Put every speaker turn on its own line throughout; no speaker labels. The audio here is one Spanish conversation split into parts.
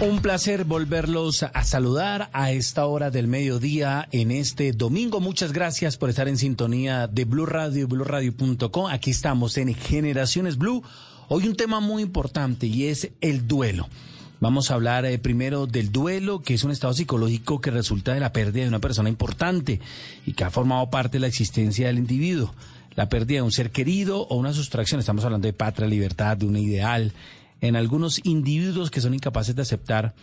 Un placer volverlos a saludar a esta hora del mediodía en este domingo. Muchas gracias por estar en sintonía de Blue Radio y BlueRadio.com. Aquí estamos en Generaciones Blue. Hoy un tema muy importante y es el duelo. Vamos a hablar eh, primero del duelo, que es un estado psicológico que resulta de la pérdida de una persona importante y que ha formado parte de la existencia del individuo. La pérdida de un ser querido o una sustracción. Estamos hablando de patria, libertad, de un ideal en algunos individuos que son incapaces de aceptar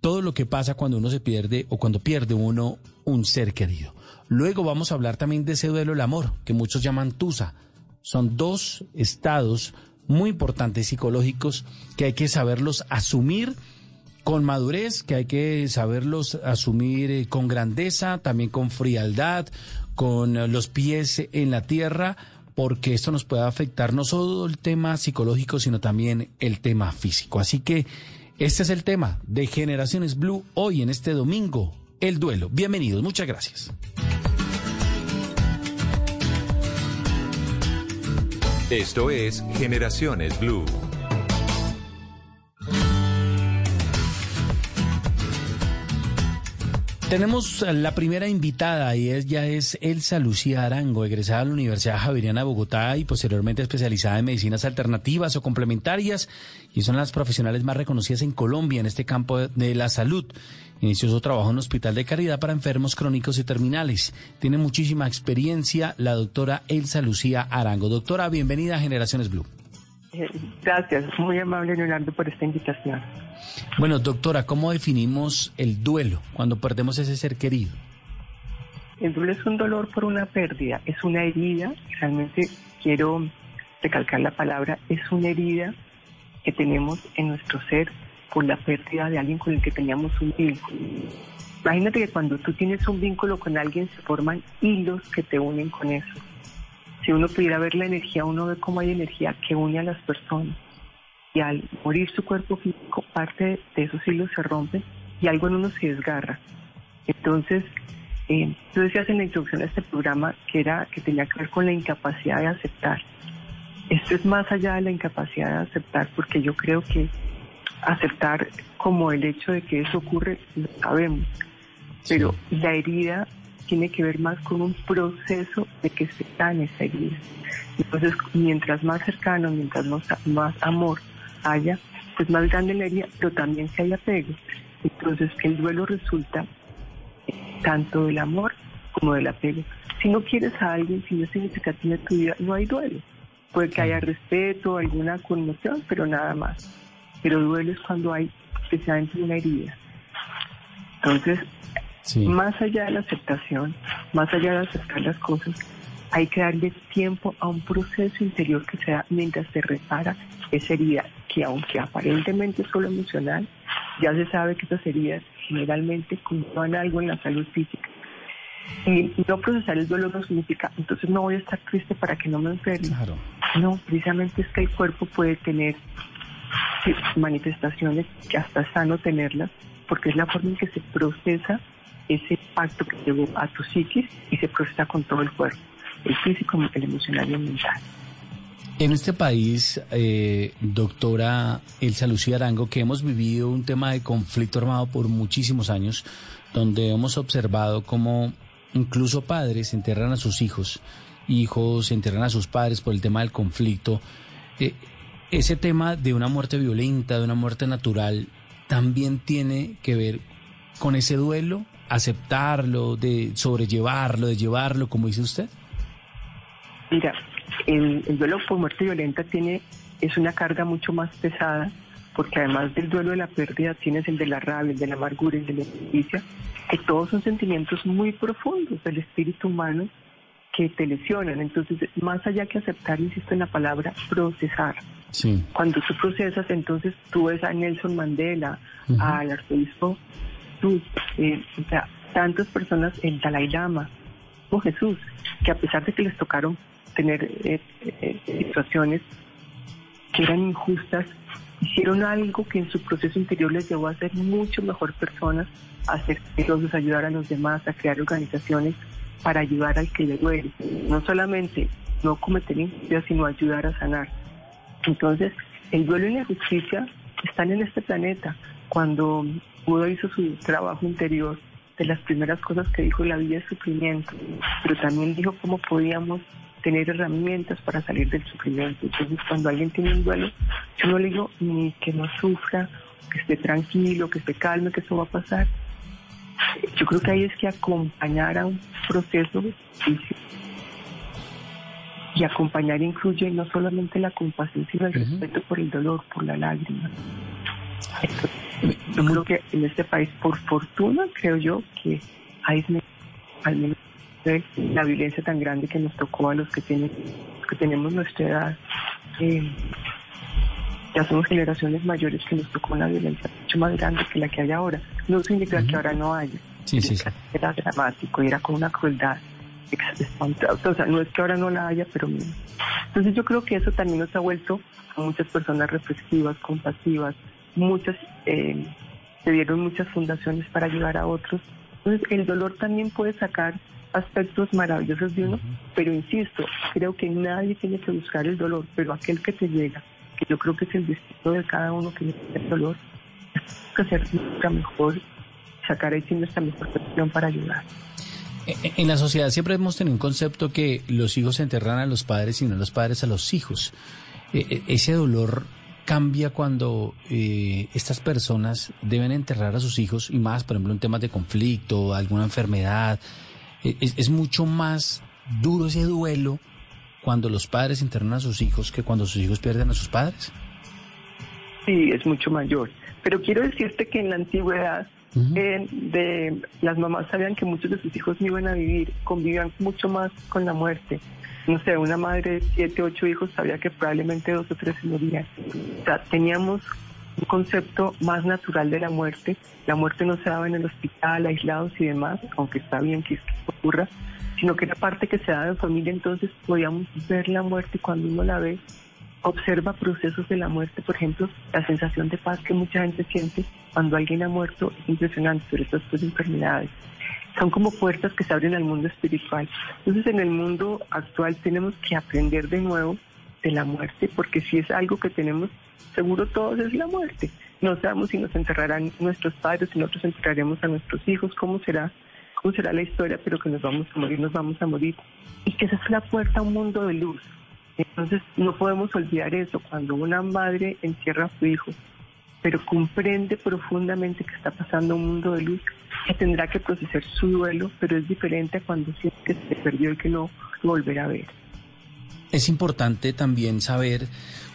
todo lo que pasa cuando uno se pierde o cuando pierde uno un ser querido. Luego vamos a hablar también de ese duelo del amor, que muchos llaman tusa. Son dos estados muy importantes psicológicos que hay que saberlos asumir con madurez, que hay que saberlos asumir eh, con grandeza, también con frialdad, con eh, los pies en la tierra, porque esto nos puede afectar no solo el tema psicológico, sino también el tema físico. Así que este es el tema de Generaciones Blue hoy en este domingo, el duelo. Bienvenidos, muchas gracias.
Esto es Generaciones Blue.
Tenemos la primera invitada y ella es Elsa Lucía Arango, egresada de la Universidad Javeriana de Bogotá y posteriormente especializada en medicinas alternativas o complementarias y son las profesionales más reconocidas en Colombia en este campo de la salud. Inició su trabajo en un hospital de caridad para enfermos crónicos y terminales. Tiene muchísima experiencia la doctora Elsa Lucía Arango. Doctora, bienvenida a Generaciones Blue.
Gracias, muy amable Leonardo por esta invitación.
Bueno, doctora, ¿cómo definimos el duelo cuando perdemos ese ser querido?
El duelo es un dolor por una pérdida, es una herida, realmente quiero recalcar la palabra, es una herida que tenemos en nuestro ser por la pérdida de alguien con el que teníamos un vínculo. Imagínate que cuando tú tienes un vínculo con alguien se forman hilos que te unen con eso si uno pudiera ver la energía, uno ve cómo hay energía que une a las personas. Y al morir su cuerpo físico, parte de esos hilos se rompen y algo en uno se desgarra. Entonces, eh, tú decías en la introducción de este programa que era que tenía que ver con la incapacidad de aceptar. Esto es más allá de la incapacidad de aceptar, porque yo creo que aceptar como el hecho de que eso ocurre, lo sabemos. Pero la herida tiene que ver más con un proceso de que se sane esa herida. Entonces, mientras más cercano, mientras más, más amor haya, pues más grande la herida, pero también que haya apego. Entonces, el duelo resulta tanto del amor como del apego. Si no quieres a alguien, si no es significativo en tu vida, no hay duelo. Puede que haya respeto, alguna conmoción, pero nada más. Pero duelo es cuando hay especialmente una herida. Entonces, más allá de la aceptación, más allá de aceptar las cosas, hay que darle tiempo a un proceso interior que sea mientras se repara esa herida, que aunque aparentemente es solo emocional, ya se sabe que esas heridas generalmente conllevan algo en la salud física. Y no procesar el dolor no significa, entonces no voy a estar triste para que no me enferme. No, precisamente es que el cuerpo puede tener manifestaciones que hasta es sano tenerlas, porque es la forma en que se procesa ese pacto que llegó a tu psiquis y se procesa con todo el cuerpo, el físico, el emocional y el mental.
En este país, eh, doctora Elsa Lucía Arango, que hemos vivido un tema de conflicto armado por muchísimos años, donde hemos observado cómo incluso padres enterran a sus hijos, hijos enterran a sus padres por el tema del conflicto. Eh, ese tema de una muerte violenta, de una muerte natural, también tiene que ver con ese duelo aceptarlo, de sobrellevarlo, de llevarlo, como dice usted?
Mira, el, duelo por muerte violenta tiene es una carga mucho más pesada porque además del duelo de la pérdida tienes el de la rabia, el de la amargura, el de la injusticia, que todos son sentimientos muy profundos del espíritu humano que te lesionan. Entonces, más allá que aceptar, insisto en la palabra, procesar.
Sí.
Cuando tú procesas, entonces tú ves a Nelson Mandela, al arzobispo, tú, eh, o sea, tantas personas, el Dalai Lama, o Jesús, que a pesar de que les tocaron tener eh, eh, situaciones que eran injustas, hicieron algo que en su proceso interior les llevó a ser mucho mejor personas, a ser ayudar a los demás, a crear organizaciones para ayudar al que le duele. No solamente no cometer injusticia, sino ayudar a sanar. Entonces, el duelo y la justicia están en este planeta. Cuando Buda hizo su trabajo interior, de las primeras cosas que dijo, la vida es sufrimiento, pero también dijo cómo podíamos tener herramientas para salir del sufrimiento. Entonces, cuando alguien tiene un duelo, yo no le digo ni que no sufra, que esté tranquilo, que esté calmo, que eso va a pasar. Yo creo que ahí es que acompañar a un proceso justicia. Y acompañar incluye no solamente la compasión, sino el respeto por el dolor, por la lágrima. yo creo que en este país, por fortuna, creo yo que hay al menos la violencia tan grande que nos tocó a los que tienen que tenemos nuestra edad. Eh, ya somos generaciones mayores que nos tocó una violencia mucho más grande que la que hay ahora. No significa que ahora no haya. Era dramático y era con una crueldad O sea, no es que ahora no la haya, pero menos. Entonces yo creo que eso también nos ha vuelto a muchas personas reflexivas, compasivas. Muchas, eh, se dieron muchas fundaciones para ayudar a otros. Entonces el dolor también puede sacar aspectos maravillosos de uno, pero insisto, creo que nadie tiene que buscar el dolor, pero aquel que te llega, que yo creo que es el destino de cada uno que necesita el dolor, es que hacer nuestra mejor, sacar ahí nuestra mejor presión para ayudar.
En la sociedad siempre hemos tenido un concepto que los hijos se enterran a los padres y no los padres a los hijos. E, e, ese dolor cambia cuando eh, estas personas deben enterrar a sus hijos y más, por ejemplo, en temas de conflicto, alguna enfermedad, es, mucho más duro ese duelo cuando los padres internan a sus hijos que cuando sus hijos pierden a sus padres.
Sí, es mucho mayor. Pero quiero decirte que en la antigüedad eh, de, las mamás sabían que muchos de sus hijos no iban a vivir, convivían mucho más con la muerte. No sé, una madre de siete, ocho hijos sabía que probablemente dos o tres se morían. O sea, teníamos un concepto más natural de la muerte. La muerte no se daba en el hospital, aislados y demás, aunque está bien que ocurra, sino que era parte que se daba en familia, entonces podíamos ver la muerte cuando uno la ve, observa procesos de la muerte, por ejemplo, la sensación de paz que mucha gente siente cuando alguien ha muerto es impresionante, sobre de enfermedades. Son como puertas que se abren al mundo espiritual. Entonces en el mundo actual tenemos que aprender de nuevo de la muerte, porque si es algo que tenemos seguro todos es la muerte. No sabemos si nos enterrarán nuestros padres, si nosotros enterraremos a nuestros hijos, cómo será, cómo será la historia, pero que nos vamos a morir, nos vamos a morir. Y que esa es la puerta a un mundo de luz. Entonces no podemos olvidar eso cuando una madre encierra a su hijo, pero comprende profundamente que está pasando un mundo de luz, que tendrá que procesar su duelo, pero es diferente a cuando siente que se perdió y que no volverá a ver.
Es importante también saber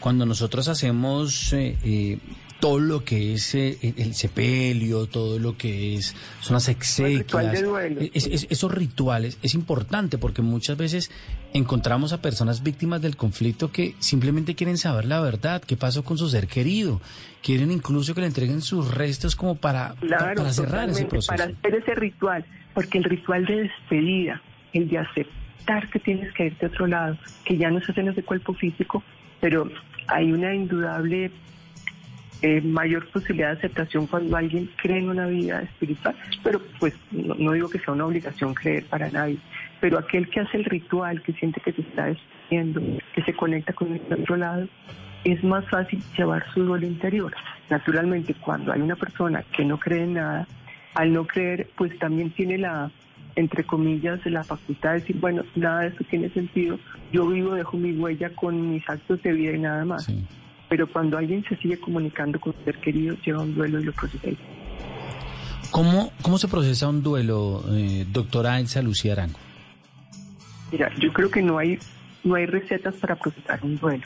cuando nosotros hacemos eh, eh, todo lo que es eh, el sepelio, todo lo que es son las exequias, esos rituales es importante porque muchas veces encontramos a personas víctimas del conflicto que simplemente quieren saber la verdad, qué pasó con su ser querido, quieren incluso que le entreguen sus restos como para, para cerrar ese proceso.
Para hacer ese ritual, porque el ritual de despedida, el de aceptar que tienes que irte a otro lado, que ya no se hacen ese cuerpo físico, pero hay una indudable eh, mayor posibilidad de aceptación cuando alguien cree en una vida espiritual, pero pues no, digo que sea una obligación creer para nadie, pero aquel que hace el ritual, que siente que se está despidiendo, que se conecta con el otro lado, es más fácil llevar su duelo interior. Naturalmente, cuando hay una persona que no cree en nada, al no creer, pues también tiene la entre comillas, la facultad de decir, bueno, nada de esto tiene sentido, yo vivo, dejo mi huella con mis actos de vida y nada más. Pero cuando alguien se sigue comunicando con su ser querido, lleva un duelo y lo procesa.
¿Cómo, ¿Cómo se procesa un duelo, eh, doctora Elsa Lucía Arango?
Mira, yo creo que no hay, no hay recetas para procesar un duelo.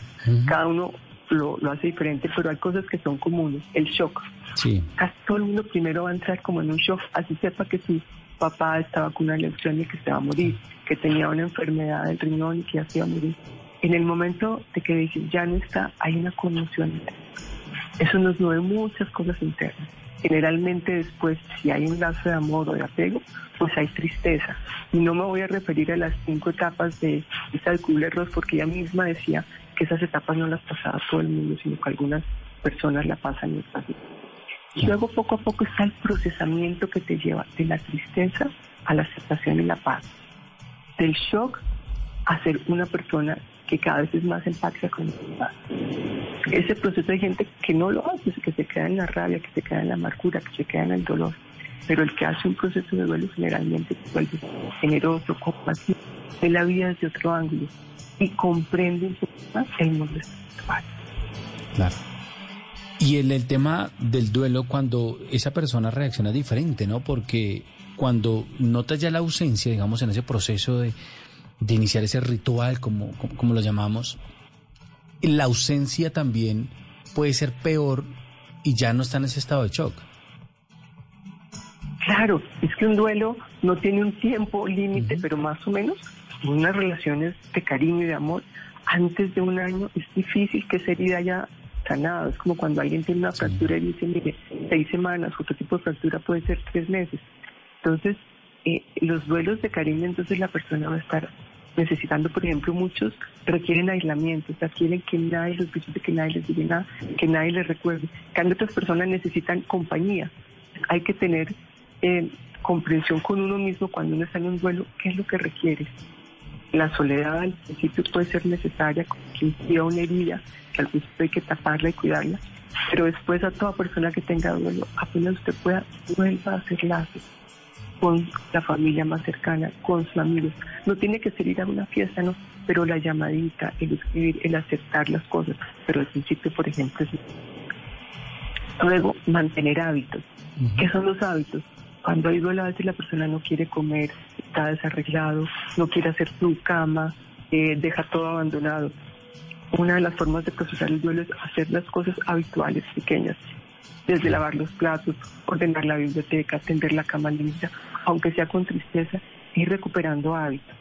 Cada uno lo, lo, hace diferente, pero hay cosas que son comunes. El shock.
Sí.
Casi todo el mundo primero va a entrar como en un shock, así sepa que sí papá estaba con una y que se va a morir, que tenía una enfermedad del riñón y que hacía morir. En el momento de que dices ya no está, hay una conmoción. Eso nos mueve muchas cosas internas. Generalmente después, si hay un lazo de amor o de apego, pues hay tristeza. Y no me voy a referir a las cinco etapas de esta de porque ella misma decía que esas etapas no las pasaba todo el mundo, sino que algunas personas la pasan en esta Y luego poco a poco está el procesamiento que te lleva de la tristeza a la aceptación y la paz. Del shock a ser una persona que cada vez es más empática con los Ese proceso hay gente que no lo hace, que se queda en la rabia, que se queda en la amargura, que se queda en el dolor. Pero el que hace un proceso de duelo generalmente se vuelve generoso, compasivo, ve la vida desde otro ángulo y comprende un poco más el mundo espiritual.
Claro. Y el, el tema del duelo cuando esa persona reacciona diferente, ¿no? Porque cuando notas ya la ausencia, digamos, en ese proceso de, de iniciar ese ritual, como, como, lo llamamos, la ausencia también puede ser peor y ya no está en ese estado de shock.
Claro, es que un duelo no tiene un tiempo límite, pero más o menos unas relaciones de cariño y de amor antes de un año es difícil que esa herida haya sanado. Es como cuando alguien tiene una fractura y dice, mire, seis semanas, otro tipo de fractura puede ser tres meses. Entonces, eh, los duelos de cariño, entonces la persona va a estar necesitando, por ejemplo, muchos requieren aislamiento, o sea, quieren que nadie los visite, que nadie les diga nada, que nadie les recuerde. Cambio, otras personas necesitan compañía. Hay que tener eh, comprensión con uno mismo cuando uno está en un duelo, qué es lo que requiere. La soledad al principio puede ser necesaria, impida una herida, que al principio hay que taparla y cuidarla, pero después a toda persona que tenga duelo, apenas usted pueda, vuelva a hacer lazos con la familia más cercana, con sus amigos. No tiene que ser ir a una fiesta, no, pero la llamadita, el escribir, el aceptar las cosas. Pero al principio, por ejemplo, es... Luego, mantener hábitos. ¿Qué son los hábitos? Cuando hay duelo, a veces la persona no quiere comer, está desarreglado, no quiere hacer su cama, eh, deja todo abandonado. Una de las formas de procesar el duelo es hacer las cosas habituales, pequeñas, desde lavar los platos, ordenar la biblioteca, tender la cama limpia, aunque sea con tristeza, ir recuperando hábitos.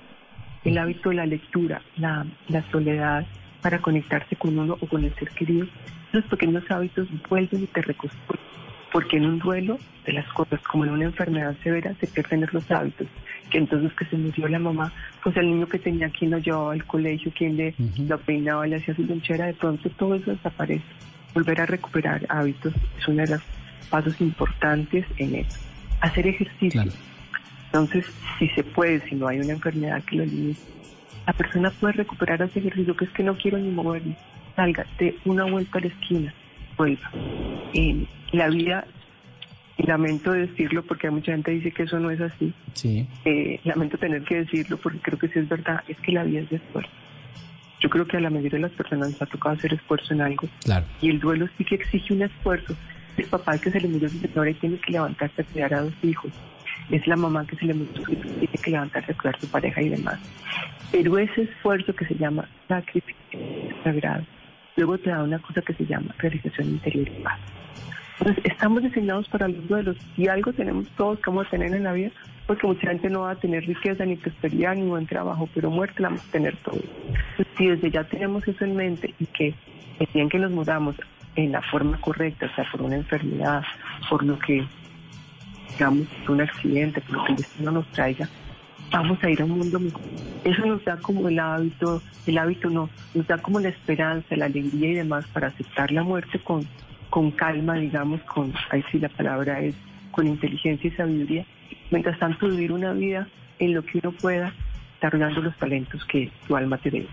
El hábito de la lectura, la, soledad para conectarse con uno o con el ser querido, esos pequeños hábitos vuelven y te reconstruyen. Porque en un duelo de las cosas, como en una enfermedad severa, se pierden los hábitos. Que entonces que se murió la mamá, pues el niño que tenía quien lo llevaba al colegio, quien le lo peinaba, le hacía su lonchera, de pronto todo eso desaparece. Volver a recuperar hábitos es uno de los pasos importantes en eso. Hacer ejercicio. Entonces, si se puede, si no hay una enfermedad que lo limite, la persona puede recuperar ese ejercicio que es que no quiero ni moverme. Salga, de una vuelta a la esquina, vuelva. En la vida, lamento decirlo porque mucha gente dice que eso no es así.
Sí.
Eh, lamento tener que decirlo porque creo que sí es verdad, es que la vida es de esfuerzo. Yo creo que a la mayoría de las personas nos ha tocado hacer esfuerzo en algo.
Claro.
Y el duelo sí que exige un esfuerzo. El papá que se le murió su señora y tiene que levantarse a cuidar a dos hijos es la mamá que se le tiene que levantarse a cuidar a su pareja y demás. Pero ese esfuerzo que se llama sacrificio sagrado, luego te da una cosa que se llama realización interior y paz. Entonces, estamos diseñados para los duelos y algo tenemos todos que vamos a tener en la vida, porque mucha gente no va a tener riqueza, ni prosperidad, ni buen trabajo, pero muerte la vamos a tener todo. Entonces, si desde ya tenemos eso en mente y que el día que nos mudamos en la forma correcta, o sea, por una enfermedad, por lo que digamos, un accidente, por lo que el destino nos traiga, vamos a ir a un mundo mejor. Eso nos da como el hábito, el hábito no, nos da como la esperanza, la alegría y demás para aceptar la muerte con, con calma, digamos, con, ahí sí la palabra es, con inteligencia y sabiduría. Mientras tanto, vivir una vida en lo que uno pueda, desarrollando los talentos que tu alma te debe.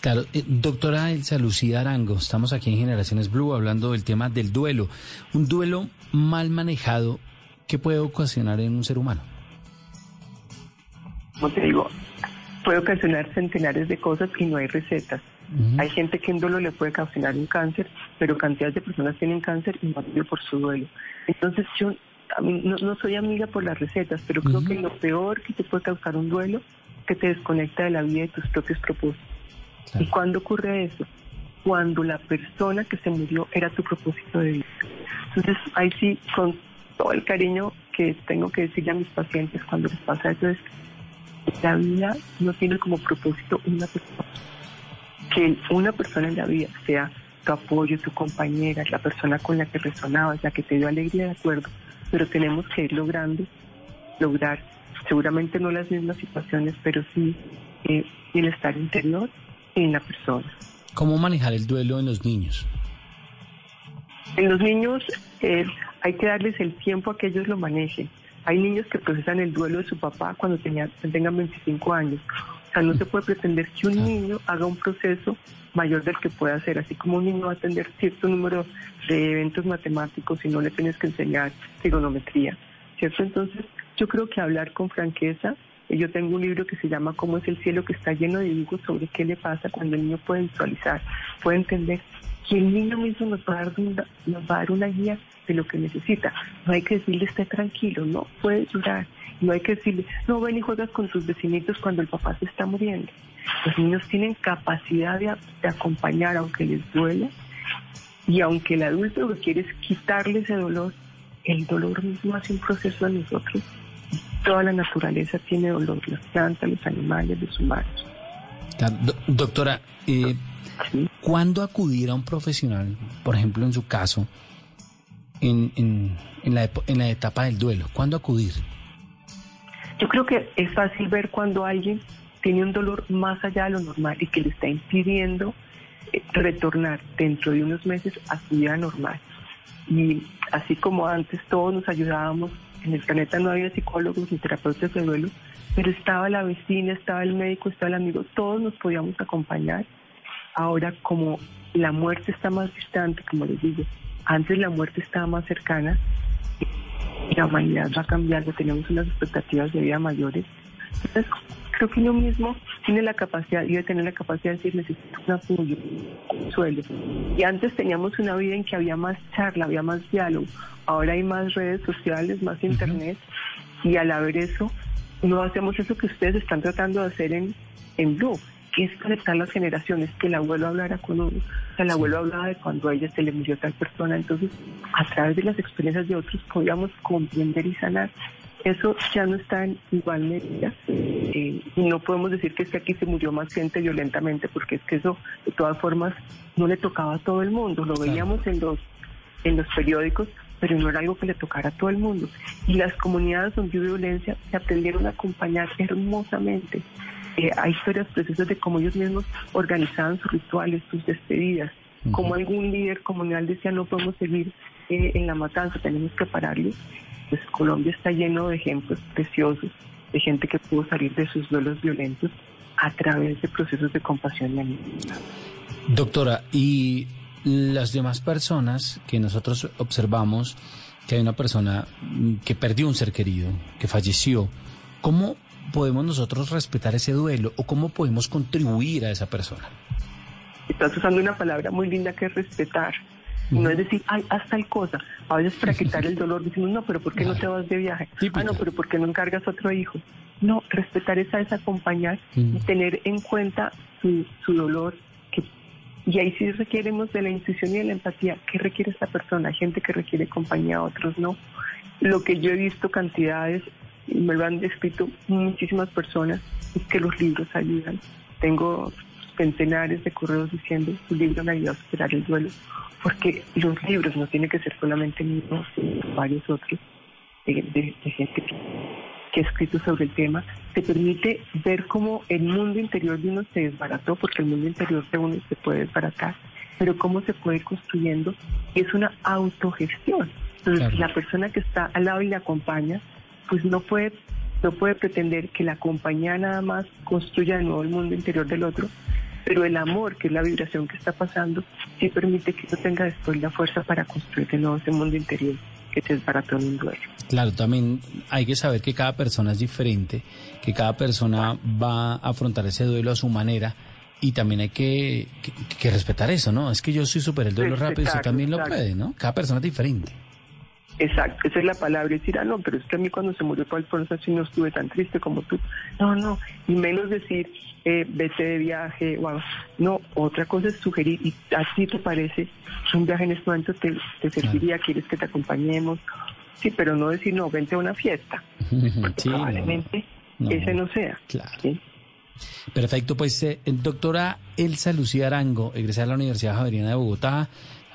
Claro, eh, doctora Elsa Lucía Arango, estamos aquí en Generaciones Blue hablando del tema del duelo. Un duelo mal manejado ¿qué puede ocasionar en un ser humano?
Como te digo, puede ocasionar centenares de cosas y no hay recetas. Hay gente que en duelo le puede ocasionar un cáncer, pero cantidades de personas tienen cáncer y no por su duelo. Entonces yo no, soy amiga por las recetas, pero creo que lo peor que te puede causar un duelo es que te desconecta de la vida y de tus propios propósitos. ¿Y cuándo ocurre eso? Cuando la persona que se murió era tu propósito de vida. Entonces ahí sí, con todo el cariño que tengo que decirle a mis pacientes cuando les pasa eso es, La vida no tiene como propósito una persona. Que una persona en la vida sea tu apoyo, tu compañera, la persona con la que resonabas, la que te dio alegría de acuerdo, pero tenemos que ir logrando, lograr, seguramente no las mismas situaciones, pero sí eh, bienestar interior en la persona.
¿Cómo manejar el duelo en los niños?
En los niños eh, hay que darles el tiempo a que ellos lo manejen. Hay niños que procesan el duelo de su papá cuando tengan 25 años. O sea, no se puede pretender que un niño haga un proceso mayor del que pueda hacer, así como un niño va a atender cierto número de eventos matemáticos y no le tienes que enseñar trigonometría, ¿cierto? Entonces, yo creo que hablar con franqueza, yo tengo un libro que se llama Cómo es el cielo, que está lleno de dibujos sobre qué le pasa cuando el niño puede visualizar, puede entender que el niño mismo nos va a dar una, guía de lo que necesita. No hay que decirle esté tranquilo, no puede llorar. No hay que decirle, no ven y juegas con tus vecinitos cuando el papá se está muriendo. Los niños tienen capacidad de, acompañar aunque les duela y aunque el adulto lo que quiere es quitarle ese dolor, el dolor mismo hace un proceso a nosotros. Toda la naturaleza tiene dolor, las plantas, los animales, los humanos.
doctora, eh, ¿cuándo acudir a un profesional, por ejemplo en su caso, en, en, la, en la etapa del duelo? ¿Cuándo acudir?
Yo creo que es fácil ver cuando alguien tiene un dolor más allá de lo normal y que le está impidiendo eh, retornar dentro de unos meses a su vida normal. Y así como antes todos nos ayudábamos, en el planeta no había psicólogos ni terapeutas de duelo, pero estaba la vecina, estaba el médico, estaba el amigo, todos nos podíamos acompañar. Ahora como la muerte está más distante, como les digo, antes la muerte estaba más cercana, la humanidad va cambiando, tenemos unas expectativas de vida mayores. Entonces, creo que uno mismo tiene la capacidad, debe tener la capacidad de decir, necesito un apoyo, un suelo. Y antes teníamos una vida en que había más charla, había más diálogo. Ahora hay más redes sociales, más internet, y al haber eso, no hacemos eso que ustedes están tratando de hacer en, en Blue, que es conectar las generaciones, que el abuelo hablara con uno, que el abuelo hablaba de cuando a ella se le murió tal persona, entonces a través de las experiencias de otros podíamos comprender y sanar. Eso ya no está en igual medida. Eh, y no podemos decir que es que aquí se murió más gente violentamente porque es que eso de todas formas no le tocaba a todo el mundo, lo veíamos en los en los periódicos, pero no era algo que le tocara a todo el mundo. Y las comunidades donde hubo violencia se aprendieron a acompañar hermosamente hay historias precisas de cómo ellos mismos organizaban sus rituales, sus despedidas, como algún líder comunal decía no podemos seguir eh, en la matanza, tenemos que pararlo. Pues Colombia está lleno de ejemplos preciosos de gente que pudo salir de sus duelos violentos a través de procesos de compasión y amor.
Doctora, y las demás personas que nosotros observamos que hay una persona que perdió un ser querido, que falleció, ¿cómo podemos nosotros respetar ese duelo o cómo podemos contribuir a esa persona?
Estás usando una palabra muy linda que es respetar. No es decir, ay, haz tal cosa. A veces para quitar el dolor decimos, no, pero ¿por qué no te vas de viaje? Ah, no, pero ¿por qué no encargas otro hijo? No, respetar esa es acompañar y tener en cuenta su, su dolor. Que, y ahí sí requeremos de la intuición y de la empatía. ¿Qué requiere esta persona? Hay gente que requiere compañía, otros no. Lo que yo he visto cantidades lo han descrito muchísimas personas, es que los libros ayudan. Tengo centenares de correos diciendo su libro me ayudó a superar el duelo, porque los libros no tienen que ser solamente míos, sino varios otros de, gente que, ha escrito sobre el tema, te permite ver cómo el mundo interior de uno se desbarató, porque el mundo interior de uno se puede desbaratar, pero cómo se puede ir construyendo, y es una autogestión. Entonces, la persona que está al lado y le acompaña, pues no puede, no puede pretender que la compañía nada más construya de nuevo el mundo interior del otro, pero el amor, que es la vibración que está pasando, sí permite que uno tenga después la fuerza para construir de nuevo ese mundo interior que te desbarató en un duelo.
Claro, también hay que saber que cada persona es diferente, que cada persona va a afrontar ese duelo a su manera y también hay que, que, respetar eso, ¿no? Es que yo soy súper el duelo rápido y usted también lo puede, ¿no? Cada persona es diferente.
Exacto, esa es la palabra, decir, ah, no, pero es que a mí cuando se murió Paul así no estuve tan triste como tú. No, no, y menos decir, eh, vete de viaje, wow. no, otra cosa es sugerir, y así te parece, un viaje en este momento te, te serviría, quieres que te acompañemos, sí, pero no decir, no, vente a una fiesta, porque probablemente ese no sea.
Claro. Perfecto, pues eh, doctora Elsa Lucía Arango, egresada de la Universidad Javeriana de Bogotá,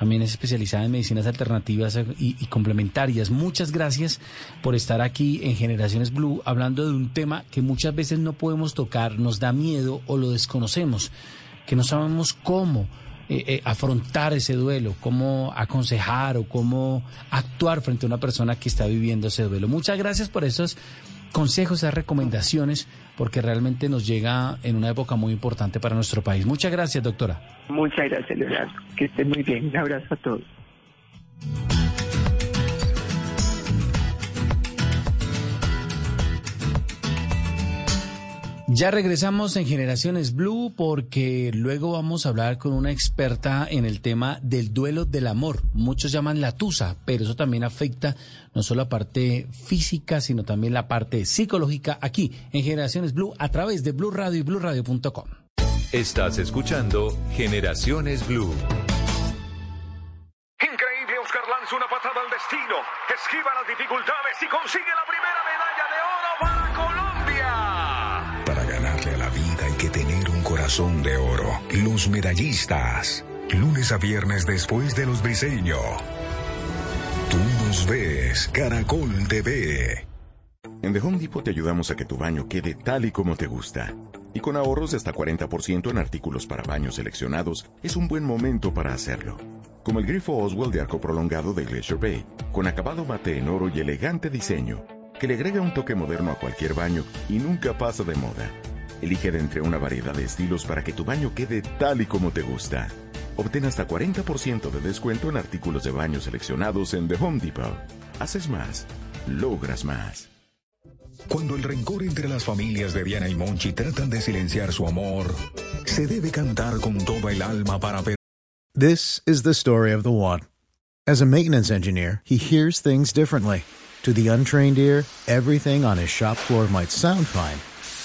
también es especializada en medicinas alternativas y, y, complementarias. Muchas gracias por estar aquí en Generaciones Blue hablando de un tema que muchas veces no podemos tocar, nos da miedo o lo desconocemos, que no sabemos cómo. Eh, eh, afrontar ese duelo, cómo aconsejar o cómo actuar frente a una persona que está viviendo ese duelo. Muchas gracias por esos consejos, esas recomendaciones, porque realmente nos llega en una época muy importante para nuestro país. Muchas gracias, doctora.
Muchas gracias, Leonardo. Que estén muy bien. Un abrazo a todos.
Ya regresamos en Generaciones Blue porque luego vamos a hablar con una experta en el tema del duelo del amor. Muchos llaman la tusa, pero eso también afecta no solo la parte física, sino también la parte psicológica aquí en Generaciones Blue a través de Blue Radio y BlueRadio.com.
Estás escuchando Generaciones Blue.
Increíble, Oscar lanza una patada al destino, esquiva las dificultades y consigue la primera
corazón de oro. Los medallistas. Lunes a viernes después de los briseños. Tú nos ves, Caracol TV.
En The Home Depot te ayudamos a que tu baño quede tal y como te gusta. Y con ahorros de hasta 40% en artículos para baños seleccionados, es un buen momento para hacerlo. Como el grifo Oswald de arco prolongado de Glacier Bay, con acabado mate en oro y elegante diseño, que le agrega un toque moderno a cualquier baño y nunca pasa de moda. Elige de entre una variedad de estilos para que tu baño quede tal y como te gusta. Obtén hasta 40% de descuento en artículos de baño seleccionados en The Home Depot. Haces más, logras más.
Cuando el rencor entre las familias de Diana y Monchi tratan de silenciar su amor, se debe cantar con toda el alma para ver.
This is the story of the one. As a maintenance engineer, he hears things differently. To the untrained ear, everything on his shop floor might sound fine,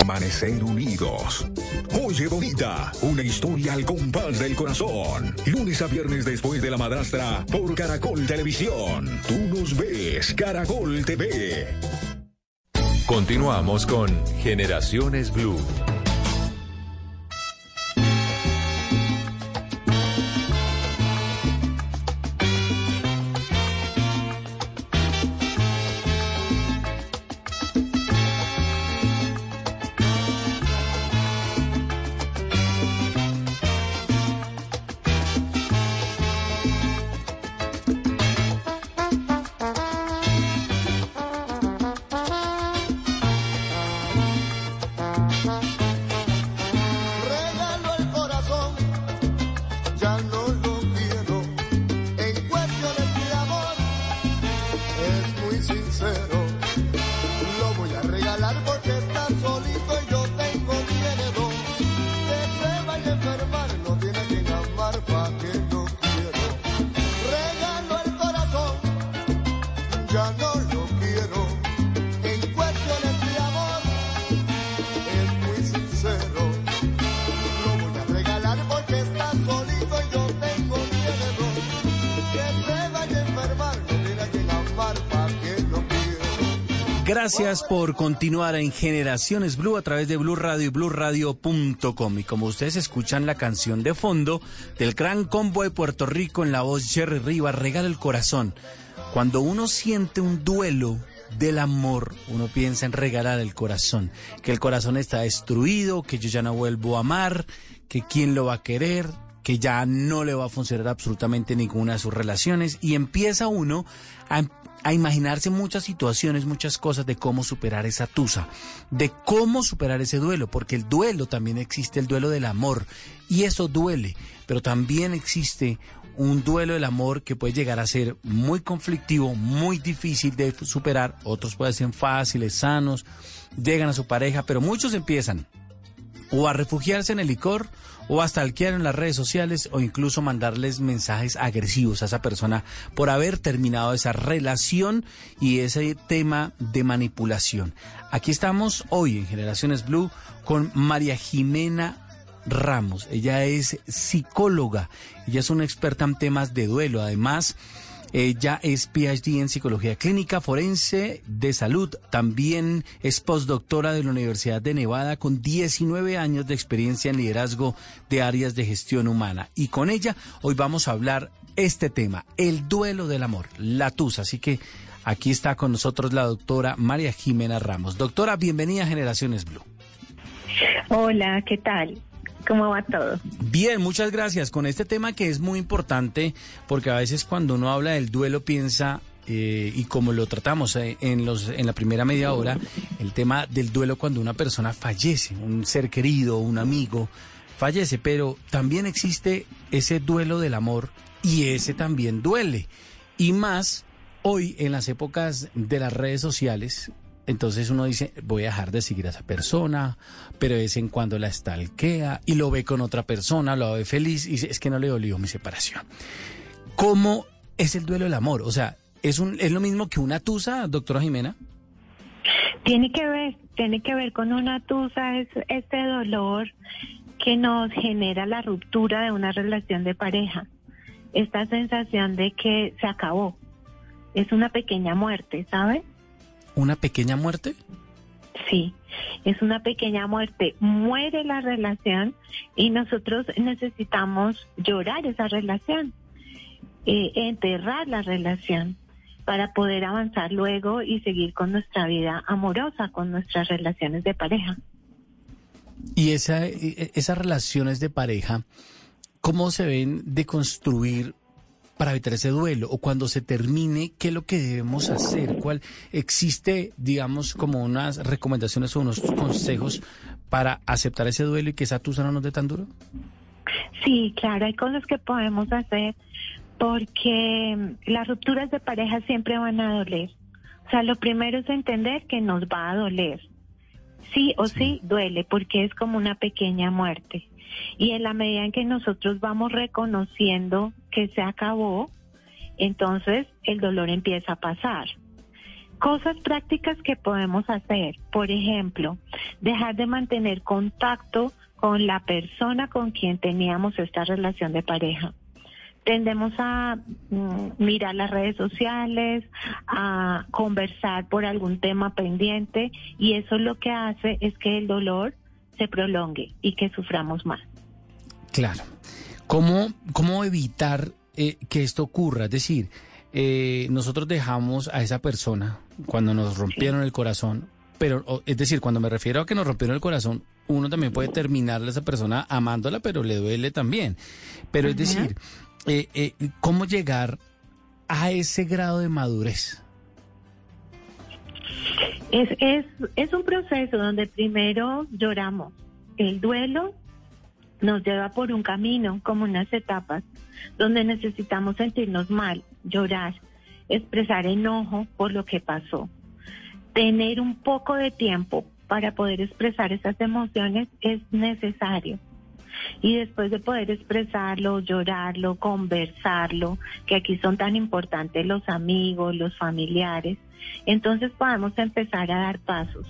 Amanecer unidos. Oye, bonita, una historia al compás del corazón. Lunes a viernes después de la madrastra por Caracol Televisión. Tú nos ves, Caracol TV.
Continuamos con Generaciones Blue.
Gracias por continuar en Generaciones Blue a través de Blue Radio y BlueRadio.com. Y como ustedes escuchan la canción de fondo del Gran Combo de Puerto Rico en la voz Jerry Rivas, Regala el Corazón. Cuando uno siente un duelo del amor, uno piensa en regalar el corazón, que el corazón está destruido, que yo ya no vuelvo a amar, que quién lo va a querer, que ya no le va a funcionar absolutamente ninguna de sus relaciones y empieza uno a, a imaginarse muchas situaciones, muchas cosas de cómo superar esa tusa, de cómo superar ese duelo, porque el duelo también existe, el duelo del amor, y eso duele, pero también existe un duelo del amor que puede llegar a ser muy conflictivo, muy difícil de superar, otros pueden ser fáciles, sanos, llegan a su pareja, pero muchos empiezan o a refugiarse en el licor o hasta alquilar en las redes sociales o incluso mandarles mensajes agresivos a esa persona por haber terminado esa relación y ese tema de manipulación. Aquí estamos hoy en Generaciones Blue con María Jimena Ramos. Ella es psicóloga, ella es una experta en temas de duelo. Además, ella es PhD en psicología clínica forense de salud. También es postdoctora de la Universidad de Nevada con 19 años de experiencia en liderazgo de áreas de gestión humana. Y con ella hoy vamos a hablar este tema, el duelo del amor, la tusa. Así que aquí está con nosotros la doctora María Jimena Ramos. Doctora, bienvenida a Generaciones Blue.
Hola, ¿qué tal? ¿Cómo va todo?
Bien, muchas gracias. Con este tema que es muy importante, porque a veces cuando uno habla del duelo piensa eh, y como lo tratamos eh, en, los, en la primera media hora, el tema del duelo cuando una persona fallece, un ser querido, un amigo, fallece, pero también existe ese duelo del amor y ese también duele. Y más hoy en las épocas de las redes sociales, entonces uno dice, voy a dejar de seguir a esa persona, pero de vez en cuando la estalquea y lo ve con otra persona, lo ve feliz y dice, es que no le dolió mi separación. ¿Cómo es el duelo del amor? O sea, ¿es, un, ¿es lo mismo que una tusa, doctora Jimena?
Tiene que ver, tiene que ver con una tusa, es este dolor que nos genera la ruptura de una relación de pareja. Esta sensación de que se acabó. Es una pequeña muerte, ¿sabes?
¿Una pequeña muerte?
Sí, es una pequeña muerte. Muere la relación y nosotros necesitamos llorar esa relación, eh, enterrar la relación para poder avanzar luego y seguir con nuestra vida amorosa, con nuestras relaciones de pareja.
Y esa, e, e, esas relaciones de pareja, ¿cómo se ven de construir para evitar ese duelo o cuando se termine, qué es lo que debemos hacer? ¿Cuál existe, digamos, como unas recomendaciones o unos consejos para aceptar ese duelo y que esa tusa no nos dé tan duro?
Sí, claro, hay cosas que podemos hacer porque las rupturas de pareja siempre van a doler. O sea, lo primero es entender que nos va a doler. Sí o sí duele porque es como una pequeña muerte. Y en la medida en que nosotros vamos reconociendo que se acabó, entonces el dolor empieza a pasar. Cosas prácticas que podemos hacer, por ejemplo, dejar de mantener contacto con la persona con quien teníamos esta relación de pareja. Tendemos a mm, mirar las redes sociales, a conversar por algún tema pendiente y eso lo que hace es que el dolor se prolongue y que suframos más.
Claro. ¿Cómo, cómo evitar eh, que esto ocurra? Es decir, eh, nosotros dejamos a esa persona cuando nos rompieron el corazón, pero es decir, cuando me refiero a que nos rompieron el corazón, uno también puede terminar a esa persona amándola, pero le duele también. Pero es decir, eh, ¿cómo llegar a ese grado de madurez?
Es, es, es un proceso donde primero lloramos. El duelo nos lleva por un camino, como unas etapas, donde necesitamos sentirnos mal, llorar, expresar enojo por lo que pasó. Tener un poco de tiempo para poder expresar esas emociones es necesario. Y después de poder expresarlo, llorarlo, conversarlo, que aquí son tan importantes los amigos, los familiares, entonces podemos empezar a dar pasos,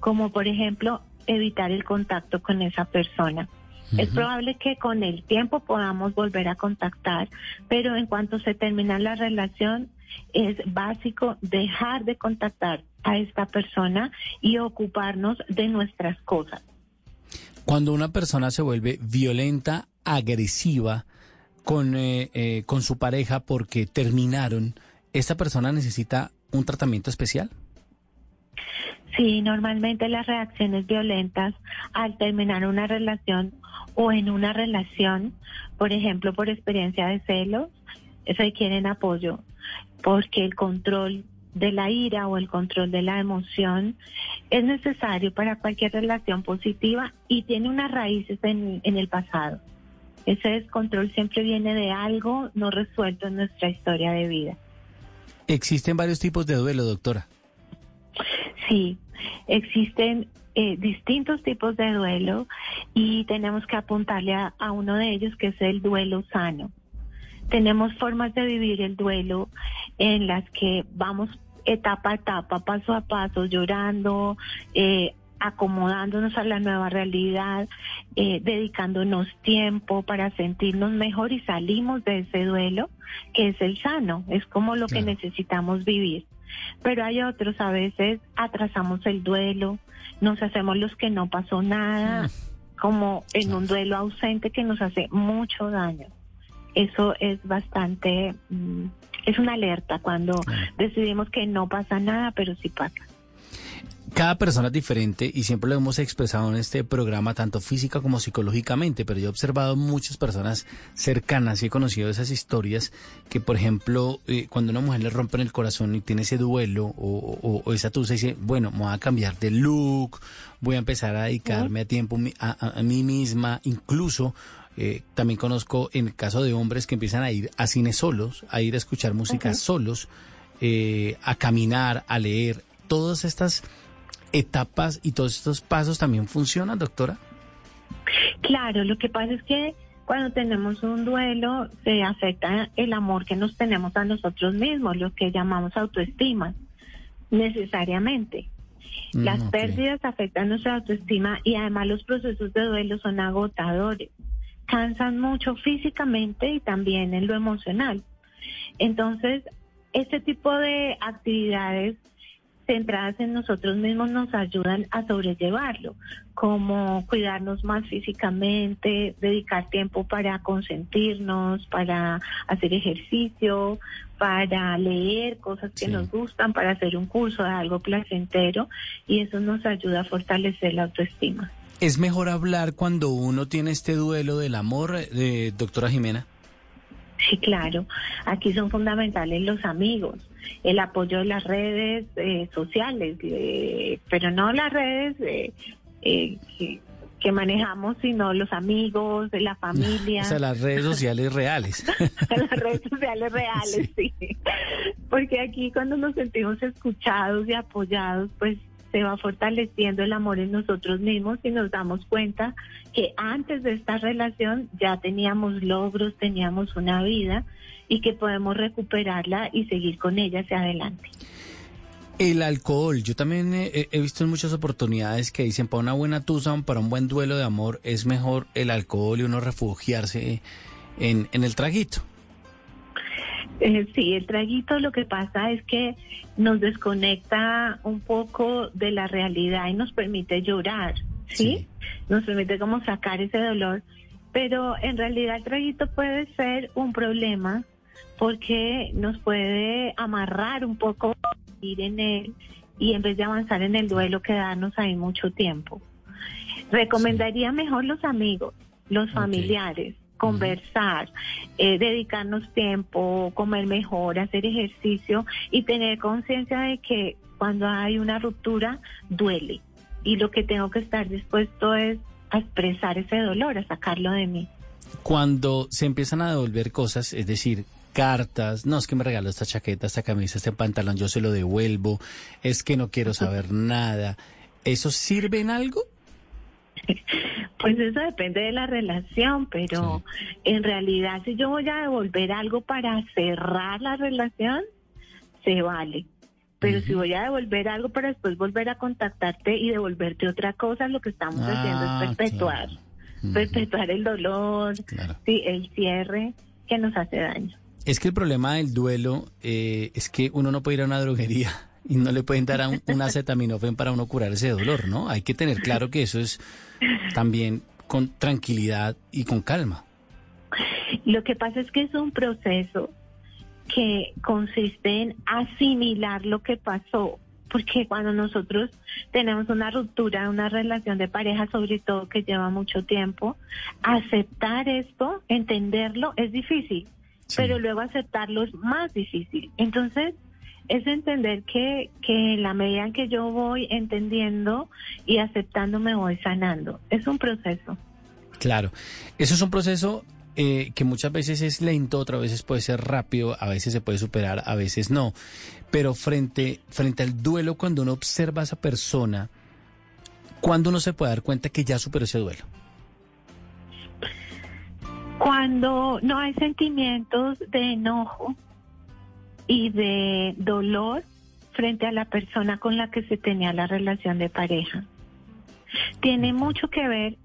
como por ejemplo evitar el contacto con esa persona. Es probable que con el tiempo podamos volver a contactar, pero en cuanto se termina la relación, es básico dejar de contactar a esta persona y ocuparnos de nuestras cosas.
Cuando una persona se vuelve violenta, agresiva con, eh, eh, con su pareja porque terminaron, ¿esta persona necesita un tratamiento especial?
Sí, normalmente las reacciones violentas al terminar una relación o en una relación, por ejemplo, por experiencia de celos, requieren apoyo porque el control de la ira o el control de la emoción es necesario para cualquier relación positiva y tiene unas raíces en, en el pasado. Ese descontrol siempre viene de algo no resuelto en nuestra historia de vida.
Existen varios tipos de duelo, doctora.
Sí, existen eh, distintos tipos de duelo y tenemos que apuntarle a, a uno de ellos que es el duelo sano. Tenemos formas de vivir el duelo en las que vamos etapa a etapa, paso a paso, llorando, eh, acomodándonos a la nueva realidad, eh, dedicándonos tiempo para sentirnos mejor y salimos de ese duelo, que es el sano, es como lo que necesitamos vivir. Pero hay otros, a veces atrasamos el duelo, nos hacemos los que no pasó nada, mm. como en un duelo ausente que nos hace mucho daño. Eso es bastante, mm, es una alerta cuando decidimos que no pasa nada, pero sí pasa.
Cada persona es diferente y siempre lo hemos expresado en este programa, tanto física como psicológicamente, pero yo he observado muchas personas cercanas y he conocido esas historias que, por ejemplo, eh, cuando una mujer le rompen el corazón y tiene ese duelo o, esa tusa dice, bueno, me voy a cambiar de look, voy a empezar a dedicarme a tiempo a, mí misma, incluso eh, también conozco en el caso de hombres que empiezan a ir a cine solos, a ir a escuchar música solos, eh, a caminar, a leer. Todas estas etapas y todos estos pasos también funcionan, doctora?
Claro, lo que pasa es que cuando tenemos un duelo se afecta el amor que nos tenemos a nosotros mismos, lo que llamamos autoestima, necesariamente. Mm, Las pérdidas afectan nuestra autoestima y además los procesos de duelo son agotadores, cansan mucho físicamente y también en lo emocional. Entonces, este tipo de actividades centradas en nosotros mismos nos ayudan a sobrellevarlo, como cuidarnos más físicamente, dedicar tiempo para consentirnos, para hacer ejercicio, para leer cosas que nos gustan, para hacer un curso de algo placentero y eso nos ayuda a fortalecer la autoestima.
¿Es mejor hablar cuando uno tiene este duelo del amor, eh, doctora Jimena?
Sí, claro. Aquí son fundamentales los amigos, el apoyo de las redes eh, sociales, eh, pero no las redes eh, que, manejamos, sino los amigos, de la familia.
O sea, las redes sociales reales.
las redes sociales reales, sí. Porque aquí cuando nos sentimos escuchados y apoyados, pues se va fortaleciendo el amor en nosotros mismos y nos damos cuenta que antes de esta relación ya teníamos logros, teníamos una vida y que podemos recuperarla y seguir con ella hacia adelante.
El alcohol, yo también he, visto en muchas oportunidades que dicen para una buena tusa, para un buen duelo de amor, es mejor el alcohol y uno refugiarse en, en el traguito.
Eh, sí, el traguito lo que pasa es que nos desconecta un poco de la realidad y nos permite llorar, ¿sí? Nos permite como sacar ese dolor, pero en realidad el traguito puede ser un problema porque nos puede amarrar un poco, ir en él y en vez de avanzar en el duelo quedarnos ahí mucho tiempo. Recomendaría mejor los amigos, los familiares conversar, eh, dedicarnos tiempo, comer mejor, hacer ejercicio y tener conciencia de que cuando hay una ruptura duele y lo que tengo que estar dispuesto es a expresar ese dolor, a sacarlo de mí.
Cuando se empiezan a devolver cosas, es decir, cartas, no es que me regaló esta chaqueta, esta camisa, este pantalón, yo se lo devuelvo, es que no quiero saber nada, ¿eso sirve en algo?
Pues eso depende de la relación, pero en realidad si yo voy a devolver algo para cerrar la relación, se vale. Pero si voy a devolver algo para después volver a contactarte y devolverte otra cosa, lo que estamos haciendo es ah, perpetuar, perpetuar el dolor, sí, el cierre que nos hace daño.
Es que el problema del duelo eh, es que uno no puede ir a una droguería y no le pueden dar un, un acetaminofén para uno curar ese dolor, ¿no? Hay que tener claro que eso es también con tranquilidad y con calma.
Lo que pasa es que es un proceso que consiste en asimilar lo que pasó, porque cuando nosotros tenemos una ruptura, una relación de pareja, sobre todo que lleva mucho tiempo, aceptar esto, entenderlo, es difícil, pero luego aceptarlo es más difícil. Entonces, es entender que, que en la medida en que yo voy entendiendo y aceptando me voy sanando. Es un proceso.
Claro, eso es un proceso eh, que muchas veces es lento, otras veces puede ser rápido, a veces se puede superar, a veces no. Pero frente, frente al duelo, cuando uno observa a esa persona, ¿Cuándo uno se puede dar cuenta que ya superó ese duelo?
Cuando no hay sentimientos de enojo y de dolor frente a la persona con la que se tenía la relación de pareja. Tiene mucho que ver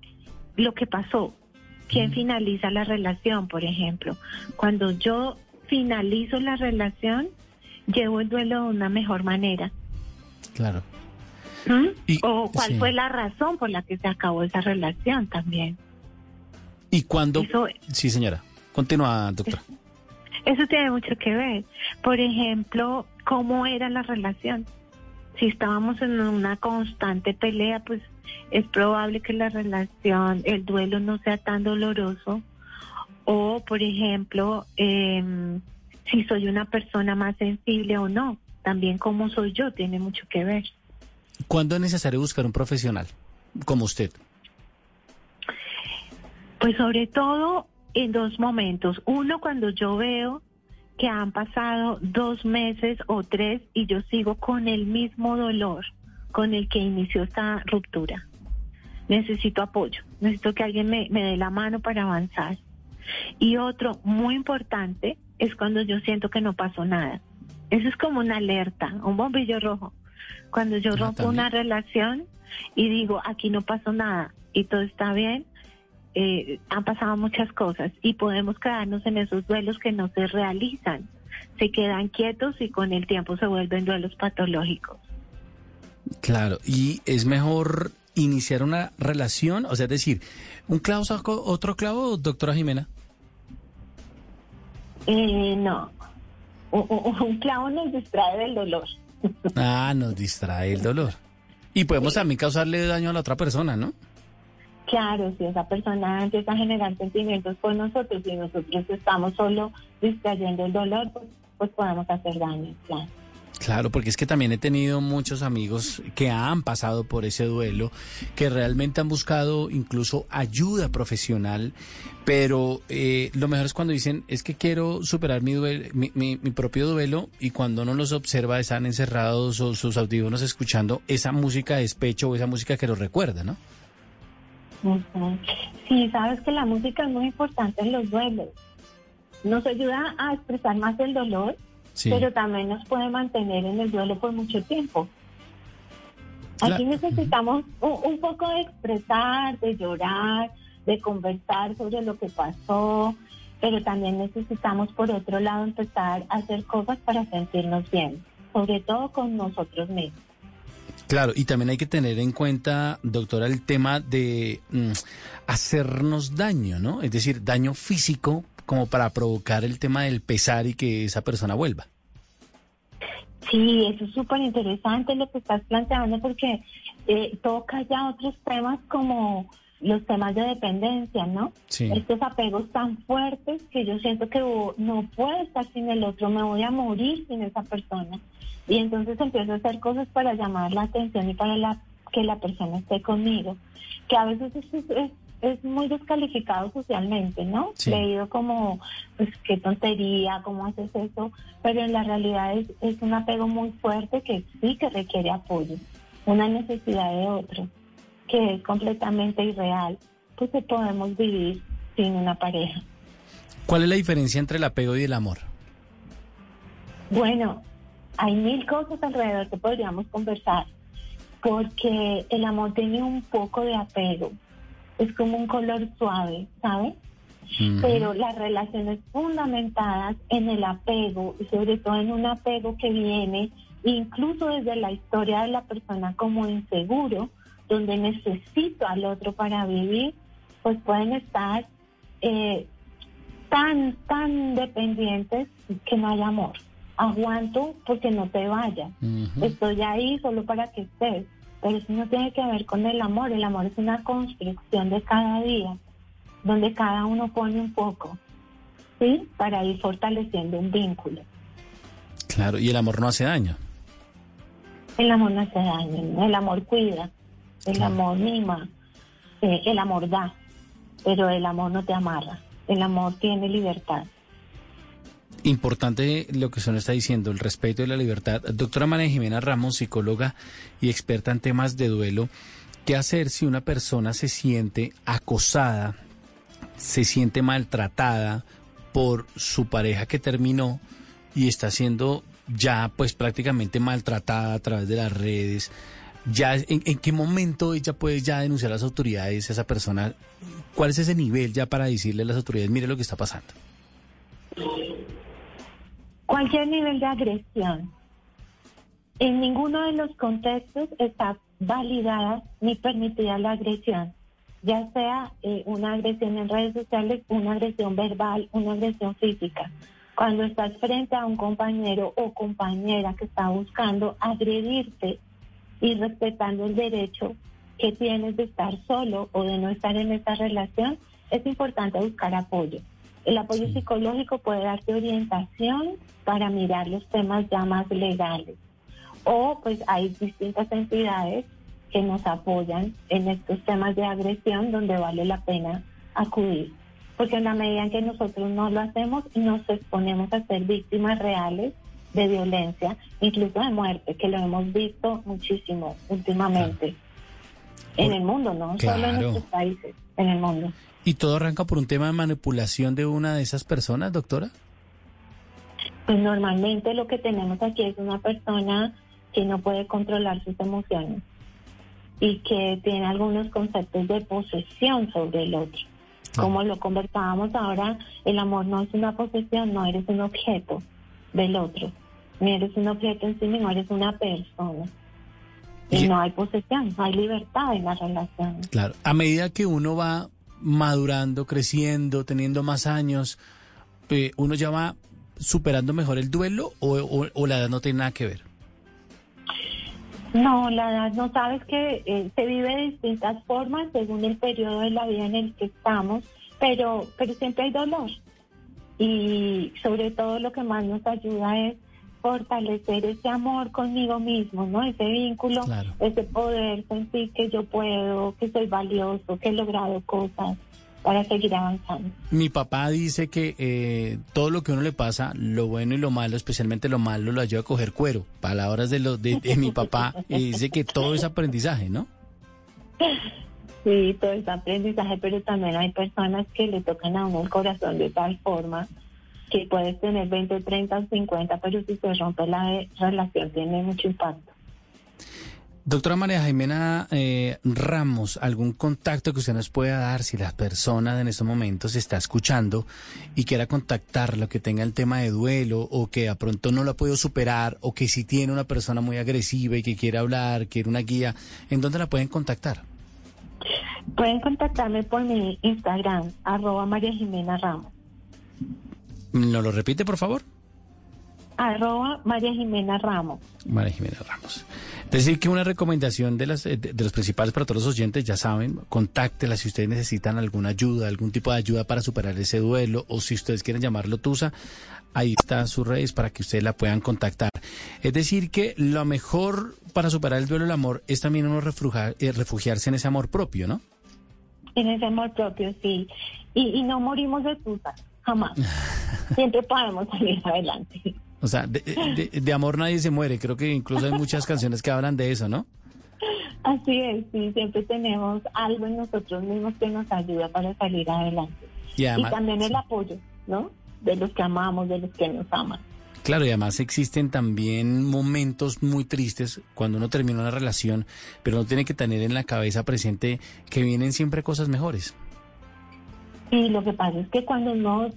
lo que pasó, quién finaliza la relación, por ejemplo. Cuando yo finalizo la relación, llevo el duelo de una mejor manera.
Claro.
¿Mm?
Y-
o cuál
sí.
fue la razón por la que se acabó esa relación también.
¿Y cuándo?
Eso-
Sí, señora. Continúa, doctora.
Eso tiene mucho que ver. Por ejemplo, cómo era la relación. Si estábamos en una constante pelea, pues es probable que la relación, el duelo no sea tan doloroso. O, por ejemplo, em, si soy una persona más sensible o no. También cómo soy yo tiene mucho que ver.
¿Cuándo es necesario buscar un profesional como usted?
Pues sobre todo en dos momentos. Uno, cuando yo veo que han pasado dos meses o tres y yo sigo con el mismo dolor con el que inició esta ruptura. Necesito apoyo, necesito que alguien me, me dé la mano para avanzar. Y otro muy importante es cuando yo siento que no pasó nada. Eso es como una alerta, un bombillo rojo. Cuando yo
Ah,
rompo una relación y digo, aquí no pasó nada y todo está bien, eh, han pasado muchas cosas y podemos quedarnos en esos duelos que no se realizan. Se quedan quietos y con el tiempo se vuelven duelos patológicos.
Claro, y es mejor iniciar una relación, o sea, es decir, un clavo saca otro clavo, doctora Jimena.
Eh, no, un clavo nos distrae del dolor.
Ah, nos distrae el dolor. Y podemos también causarle daño a la otra persona, ¿no?
Claro, si esa persona empieza a generar sentimientos por nosotros y nosotros estamos solo distrayendo el dolor, pues, pues podemos hacer daño, claro.
Claro, porque es que también he tenido muchos amigos que han pasado por ese duelo, que realmente han buscado incluso ayuda profesional, pero eh, lo mejor es cuando dicen, es que quiero superar mi, duel- mi, mi- mi propio duelo y cuando uno los observa están encerrados o sus audífonos escuchando esa música de despecho o esa música que los recuerda, ¿no?
Sí, sabes que la música es muy importante en los duelos. Nos ayuda a expresar más el dolor,
Sí.
pero también nos puede mantener en el duelo por mucho tiempo. Aquí necesitamos un, un poco de expresar, de llorar, de conversar sobre lo que pasó, pero también necesitamos, por otro lado, empezar a hacer cosas para sentirnos bien, sobre todo con nosotros mismos.
Claro, y también hay que tener en cuenta, doctora, el tema de mm, hacernos daño, ¿no? Es decir, daño físico como para provocar el tema del pesar y que esa persona vuelva.
Sí, eso es súper interesante lo que estás planteando porque eh, toca ya otros temas como los temas de dependencia, ¿no?
Sí.
Estos apegos tan fuertes que yo siento que no puedo estar sin el otro, me voy a morir sin esa persona. Y entonces empiezo a hacer cosas para llamar la atención y para la, que la persona esté conmigo, que a veces es, es- es- es muy descalificado socialmente, ¿no?
Sí.
Leído como, pues qué tontería, cómo haces eso, pero en la realidad es, es un apego muy fuerte que sí que requiere apoyo, una necesidad de otro, que es completamente irreal, pues que podemos vivir sin una pareja.
¿Cuál es la diferencia entre el apego y el amor?
Bueno, hay mil cosas alrededor que podríamos conversar, porque el amor tiene un poco de apego, es como un color suave, ¿sabes? Pero las relaciones fundamentadas en el apego y sobre todo en un apego que viene incluso desde la historia de la persona como inseguro, donde necesito al otro para vivir, pues pueden estar eh, tan, tan dependientes que no hay amor. Aguanto porque no te vayas. Estoy ahí solo para que estés. Pero eso no tiene que ver con el amor. El amor es una construcción de cada día, donde cada uno pone un poco, ¿sí? Para ir fortaleciendo un vínculo.
Claro, y el amor no hace daño.
El amor no hace daño, el amor cuida, el
Claro.
amor mima, eh, el amor da, pero el amor no te amarra. El amor tiene libertad.
Importante lo que usted está diciendo, el respeto y la libertad. Doctora María Jimena Ramos, psicóloga y experta en temas de duelo, ¿Qué hacer si una persona se siente acosada, se siente maltratada por su pareja que terminó y está siendo ya pues prácticamente maltratada a través de las redes? Ya, ¿en, qué momento ella puede ya denunciar a las autoridades a esa persona? ¿Cuál es ese nivel ya para decirle a las autoridades, mire lo que está pasando?
Cualquier nivel de agresión. En ninguno de los contextos está validada ni permitida la agresión, ya sea eh, una agresión en redes sociales, una agresión verbal, una agresión física. Cuando estás frente a un compañero o compañera que está buscando agredirte y respetando el derecho que tienes de estar solo o de no estar en esta relación, es importante buscar apoyo. El apoyo psicológico puede darte orientación para mirar los temas ya más legales. O pues hay distintas entidades que nos apoyan en estos temas de agresión donde vale la pena acudir. Porque en la medida en que nosotros no lo hacemos, nos exponemos a ser víctimas reales de violencia, incluso de muerte, que lo hemos visto muchísimo últimamente. En el mundo, no solo en nuestros países, en el mundo.
¿Y todo arranca por un tema de manipulación de una de esas personas, doctora?
Pues normalmente lo que tenemos aquí es una persona que no puede controlar sus emociones y que tiene algunos conceptos de posesión sobre el otro. Como lo conversábamos ahora, el amor no es una posesión, no eres un objeto del otro, ni eres un objeto en sí mismo, eres una persona. Y, no hay posesión, no hay libertad en la relación.
Claro, a medida que uno va madurando, creciendo, teniendo más años, eh, uno ya va superando mejor el duelo o, o la edad no tiene nada que ver.
No, la edad no sabes que eh, se vive de distintas formas según el periodo de la vida en el que estamos, pero, pero siempre hay dolor. Y sobre todo lo que más nos ayuda es fortalecer ese amor conmigo mismo, ¿no? Ese vínculo, ese poder sentir que yo puedo, que soy valioso, que he logrado cosas para seguir avanzando.
Mi papá dice que eh, todo lo que uno le pasa, lo bueno y lo malo, especialmente lo malo, lo ayuda a coger cuero. Palabras de, lo, de, mi papá, y dice que todo es aprendizaje, ¿no?
Sí, todo es aprendizaje, pero también hay personas que le tocan a uno el corazón de tal forma que puedes tener 20, 30, 50, pero si se rompe la relación tiene mucho impacto.
Doctora María Jimena eh, Ramos, ¿algún contacto que usted nos pueda dar si la persona en estos momentos está escuchando y quiera contactarlo, que tenga el tema de duelo o que a pronto no lo ha podido superar o que si tiene una persona muy agresiva y que quiere hablar, quiere una guía, ¿en dónde la pueden contactar?
Pueden contactarme por mi Instagram, arroba María Jimena Ramos.
¿No lo repite, por favor?
Arroba María Jimena Ramos.
María Jimena Ramos. Decir que una recomendación de, las, eh, de, los principales para todos los oyentes, ya saben, contáctela si ustedes necesitan alguna ayuda, algún tipo de ayuda para superar ese duelo o si ustedes quieren llamarlo Tusa, ahí está sus redes para que ustedes la puedan contactar. Es decir, que lo mejor para superar el duelo el amor es también uno eh, refugiarse en ese amor propio, ¿no?
En ese amor propio, sí. Y, y no morimos de Tusa, jamás. Siempre podemos salir adelante.
O sea, de, amor nadie se muere. Creo que incluso hay muchas canciones que hablan de eso, ¿no?
Así es, sí, siempre tenemos algo en nosotros mismos que nos ayuda para salir adelante. Y, también el apoyo, ¿no? De los que amamos, de los que nos aman.
Claro, y además existen también momentos muy tristes cuando uno termina una relación, pero uno tiene que tener en la cabeza presente que vienen siempre cosas mejores.
Y lo que pasa es que cuando uno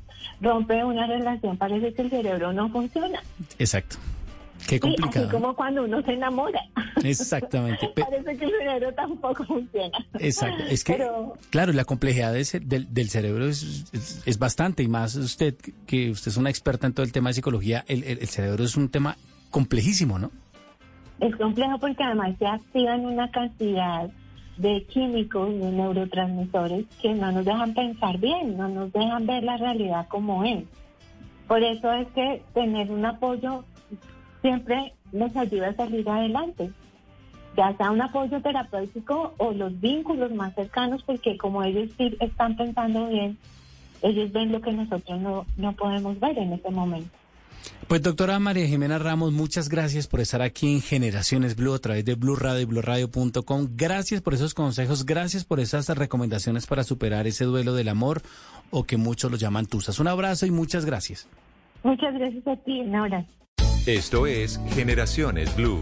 rompe una relación parece que el cerebro no funciona.
Exacto. Qué complicado.
así como cuando uno se enamora.
Exactamente.
Parece que el cerebro tampoco funciona.
Exacto. Es que, claro, la complejidad del, del, cerebro es, es, bastante, y más usted, que usted es una experta en todo el tema de psicología, el, el, cerebro es un tema complejísimo, ¿no?
Es complejo porque además se activan una cantidad de químicos, de neurotransmisores que no nos dejan pensar bien, no nos dejan ver la realidad como es. Por eso es que tener un apoyo siempre nos ayuda a salir adelante, ya sea un apoyo terapéutico o los vínculos más cercanos, porque como ellos sí están pensando bien, ellos ven lo que nosotros no, no podemos ver en ese momento.
Pues doctora María Jimena Ramos, muchas gracias por estar aquí en Generaciones Blue a través de Blue Radio y BlueRadio.com. Gracias por esos consejos, gracias por esas recomendaciones para superar ese duelo del amor o que muchos lo llaman tusas. Un abrazo y muchas gracias.
Muchas gracias a ti, un abrazo.
Esto es Generaciones Blue.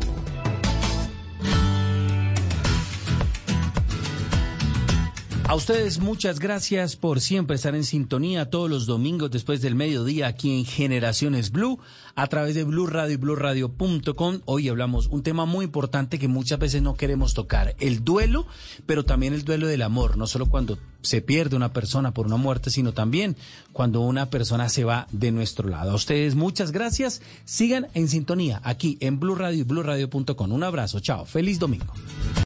A ustedes muchas gracias por siempre estar en sintonía todos los domingos después del mediodía aquí en Generaciones Blue a través de Blue Radio y BlueRadio.com. Hoy hablamos un tema muy importante que muchas veces no queremos tocar, el duelo, pero también el duelo del amor, no solo cuando se pierde una persona por una muerte, sino también cuando una persona se va de nuestro lado. A ustedes muchas gracias. Sigan en sintonía aquí en Blue Radio y BlueRadio.com. Un abrazo, chao. Feliz domingo.